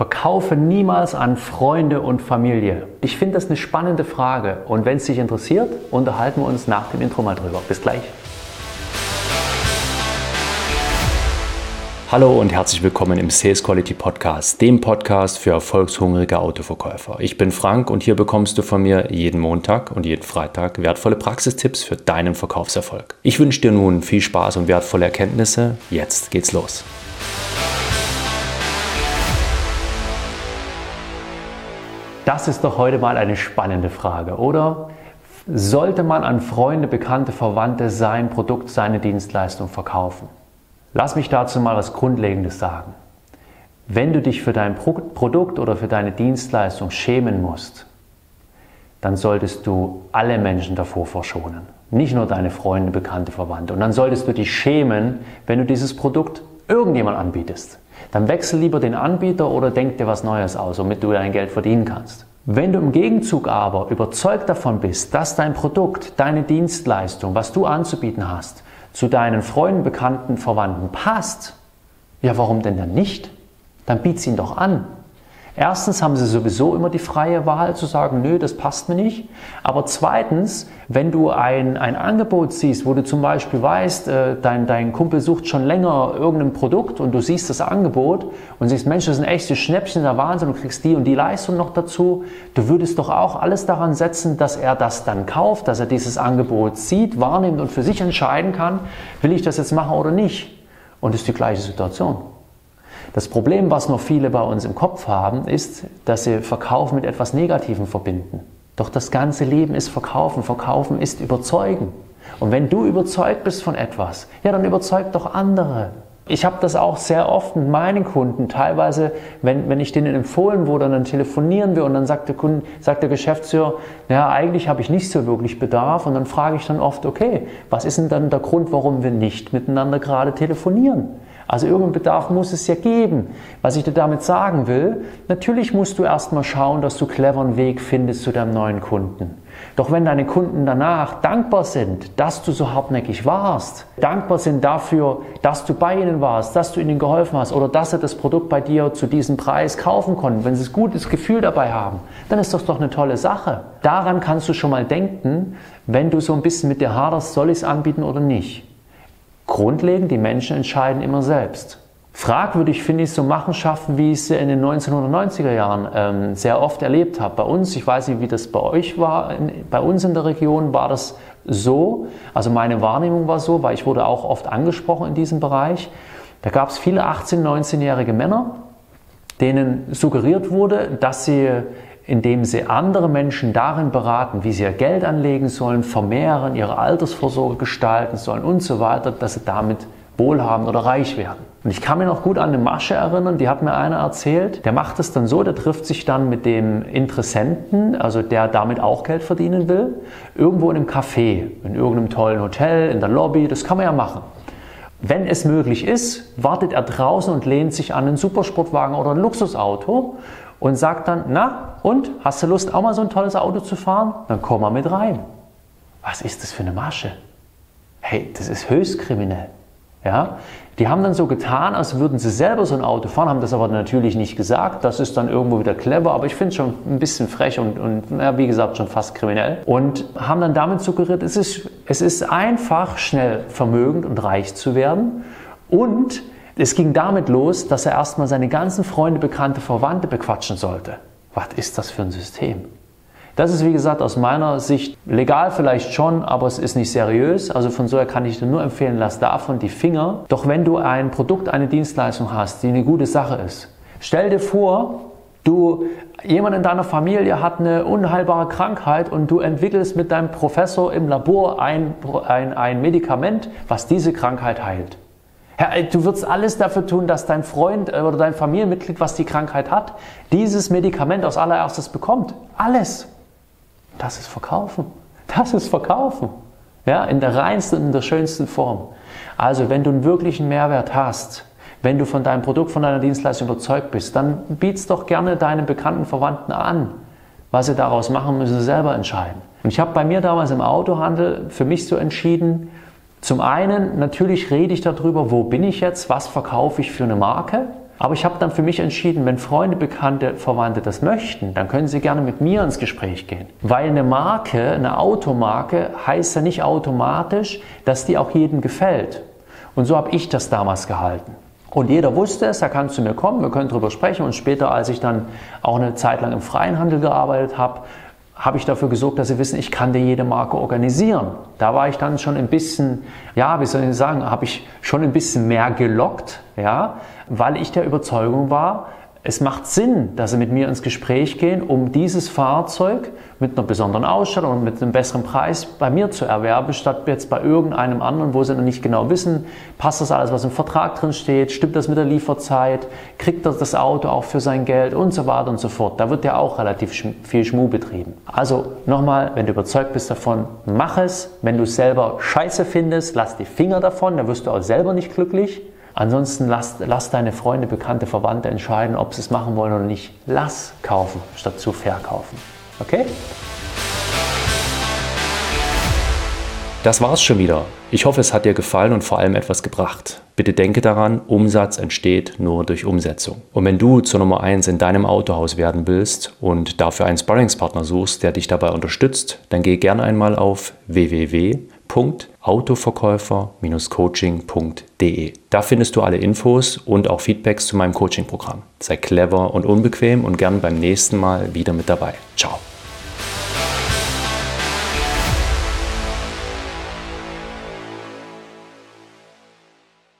Verkaufe niemals an Freunde und Familie. Ich finde das eine spannende Frage und wenn es dich interessiert, unterhalten wir uns nach dem Intro mal drüber. Bis gleich. Hallo und herzlich willkommen im Sales Quality Podcast, dem Podcast für erfolgshungrige Autoverkäufer. Ich bin Frank und hier bekommst du von mir jeden Montag und jeden Freitag wertvolle Praxistipps für deinen Verkaufserfolg. Ich wünsche dir nun viel Spaß und wertvolle Erkenntnisse. Jetzt geht's los. Das ist doch heute mal eine spannende Frage, oder? Sollte man an Freunde, Bekannte, Verwandte sein Produkt, seine Dienstleistung verkaufen? Lass mich dazu mal was Grundlegendes sagen. Wenn du dich für dein Produkt oder für deine Dienstleistung schämen musst, dann solltest du alle Menschen davor verschonen. Nicht nur deine Freunde, Bekannte, Verwandte. Und dann solltest du dich schämen, wenn du dieses Produkt irgendjemand anbietest. Dann wechsel lieber den Anbieter oder denk dir was Neues aus, womit du dein Geld verdienen kannst. Wenn du im Gegenzug aber überzeugt davon bist, dass dein Produkt, deine Dienstleistung, was du anzubieten hast, zu deinen Freunden, Bekannten, Verwandten passt, ja, warum denn dann nicht? Dann biet ihn doch an. Erstens haben sie sowieso immer die freie Wahl zu sagen, nö, das passt mir nicht. Aber zweitens, wenn du ein, ein Angebot siehst, wo du zum Beispiel weißt, äh, dein, dein Kumpel sucht schon länger irgendein Produkt und du siehst das Angebot und siehst, Mensch, das ist ein echtes Schnäppchen, der Wahnsinn, du kriegst die und die Leistung noch dazu. Du würdest doch auch alles daran setzen, dass er das dann kauft, dass er dieses Angebot sieht, wahrnimmt und für sich entscheiden kann, will ich das jetzt machen oder nicht. Und das ist die gleiche Situation. Das Problem, was noch viele bei uns im Kopf haben, ist, dass sie Verkauf mit etwas Negativem verbinden. Doch das ganze Leben ist Verkaufen. Verkaufen ist Überzeugen. Und wenn du überzeugt bist von etwas, ja, dann überzeug doch andere. Ich habe das auch sehr oft mit meinen Kunden. Teilweise, wenn, wenn ich denen empfohlen wurde, dann telefonieren wir und dann sagt der, Kunde, sagt der Geschäftsführer, ja, eigentlich habe ich nicht so wirklich Bedarf. Und dann frage ich dann oft, okay, was ist denn dann der Grund, warum wir nicht miteinander gerade telefonieren? Also irgendeinen Bedarf muss es ja geben. Was ich dir damit sagen will, natürlich musst du erstmal schauen, dass du cleveren Weg findest zu deinem neuen Kunden. Doch wenn deine Kunden danach dankbar sind, dass du so hartnäckig warst, dankbar sind dafür, dass du bei ihnen warst, dass du ihnen geholfen hast oder dass sie das Produkt bei dir zu diesem Preis kaufen konnten, wenn sie ein gutes Gefühl dabei haben, dann ist das doch eine tolle Sache. Daran kannst du schon mal denken, wenn du so ein bisschen mit dir haderst, soll ich es anbieten oder nicht. Grundlegend, die Menschen entscheiden immer selbst. Fragwürdig finde ich so Machenschaften, wie ich sie in den 1990er Jahren ähm, sehr oft erlebt habe. Bei uns, ich weiß nicht, wie das bei euch war, in, bei uns in der Region war das so, also meine Wahrnehmung war so, weil ich wurde auch oft angesprochen in diesem Bereich. Da gab es viele 18-, 19-jährige Männer, denen suggeriert wurde, dass sie indem sie andere Menschen darin beraten, wie sie ihr Geld anlegen sollen, vermehren, ihre Altersvorsorge gestalten sollen und so weiter, dass sie damit wohlhabend oder reich werden. Und ich kann mir noch gut an eine Masche erinnern, die hat mir einer erzählt, der macht es dann so, der trifft sich dann mit dem Interessenten, also der damit auch Geld verdienen will, irgendwo in einem Café, in irgendeinem tollen Hotel, in der Lobby, das kann man ja machen. Wenn es möglich ist, wartet er draußen und lehnt sich an einen Supersportwagen oder ein Luxusauto und sagt dann, na und, hast du Lust auch mal so ein tolles Auto zu fahren? Dann komm mal mit rein. Was ist das für eine Masche? Hey, das ist höchst kriminell. Ja? Die haben dann so getan, als würden sie selber so ein Auto fahren, haben das aber natürlich nicht gesagt. Das ist dann irgendwo wieder clever, aber ich finde es schon ein bisschen frech und, und ja, wie gesagt schon fast kriminell. Und haben dann damit suggeriert, es ist, es ist einfach schnell vermögend und reich zu werden und es ging damit los, dass er erstmal seine ganzen Freunde, Bekannte, Verwandte bequatschen sollte. Was ist das für ein System? Das ist, wie gesagt, aus meiner Sicht legal vielleicht schon, aber es ist nicht seriös. Also von so her kann ich dir nur empfehlen, lass davon die Finger. Doch wenn du ein Produkt, eine Dienstleistung hast, die eine gute Sache ist, stell dir vor, du, jemand in deiner Familie hat eine unheilbare Krankheit und du entwickelst mit deinem Professor im Labor ein, ein, ein Medikament, was diese Krankheit heilt. Herr, du wirst alles dafür tun, dass dein Freund äh, oder dein Familienmitglied, was die Krankheit hat, dieses Medikament als allererstes bekommt. Alles. Das ist Verkaufen. Das ist Verkaufen. Ja, in der reinsten und in der schönsten Form. Also, wenn du einen wirklichen Mehrwert hast, wenn du von deinem Produkt, von deiner Dienstleistung überzeugt bist, dann biet's doch gerne deinen bekannten Verwandten an. Was sie daraus machen, müssen sie selber entscheiden. Und ich habe bei mir damals im Autohandel für mich so entschieden, zum einen, natürlich rede ich darüber, wo bin ich jetzt, was verkaufe ich für eine Marke. Aber ich habe dann für mich entschieden, wenn Freunde, Bekannte, Verwandte das möchten, dann können sie gerne mit mir ins Gespräch gehen. Weil eine Marke, eine Automarke heißt ja nicht automatisch, dass die auch jedem gefällt. Und so habe ich das damals gehalten. Und jeder wusste es, da kannst du mir kommen, wir können darüber sprechen. Und später, als ich dann auch eine Zeit lang im freien Handel gearbeitet habe, habe ich dafür gesorgt, dass sie wissen, ich kann dir jede Marke organisieren. Da war ich dann schon ein bisschen, ja, wie soll ich sagen, habe ich schon ein bisschen mehr gelockt, ja, weil ich der Überzeugung war, es macht Sinn, dass Sie mit mir ins Gespräch gehen, um dieses Fahrzeug mit einer besonderen Ausstattung und mit einem besseren Preis bei mir zu erwerben, statt jetzt bei irgendeinem anderen, wo Sie noch nicht genau wissen, passt das alles, was im Vertrag drin steht, stimmt das mit der Lieferzeit, kriegt er das Auto auch für sein Geld und so weiter und so fort. Da wird ja auch relativ viel Schmuh betrieben. Also nochmal, wenn du überzeugt bist davon, mach es. Wenn du es selber scheiße findest, lass die Finger davon, dann wirst du auch selber nicht glücklich. Ansonsten lass, lass deine Freunde, Bekannte, Verwandte entscheiden, ob sie es machen wollen oder nicht. Lass kaufen, statt zu verkaufen. Okay? Das war's schon wieder. Ich hoffe, es hat dir gefallen und vor allem etwas gebracht. Bitte denke daran, Umsatz entsteht nur durch Umsetzung. Und wenn du zur Nummer 1 in deinem Autohaus werden willst und dafür einen Sparringspartner suchst, der dich dabei unterstützt, dann geh gerne einmal auf www.autoverkäufer-coaching.de. Da findest du alle Infos und auch Feedbacks zu meinem Coaching-Programm. Sei clever und unbequem und gern beim nächsten Mal wieder mit dabei. Ciao.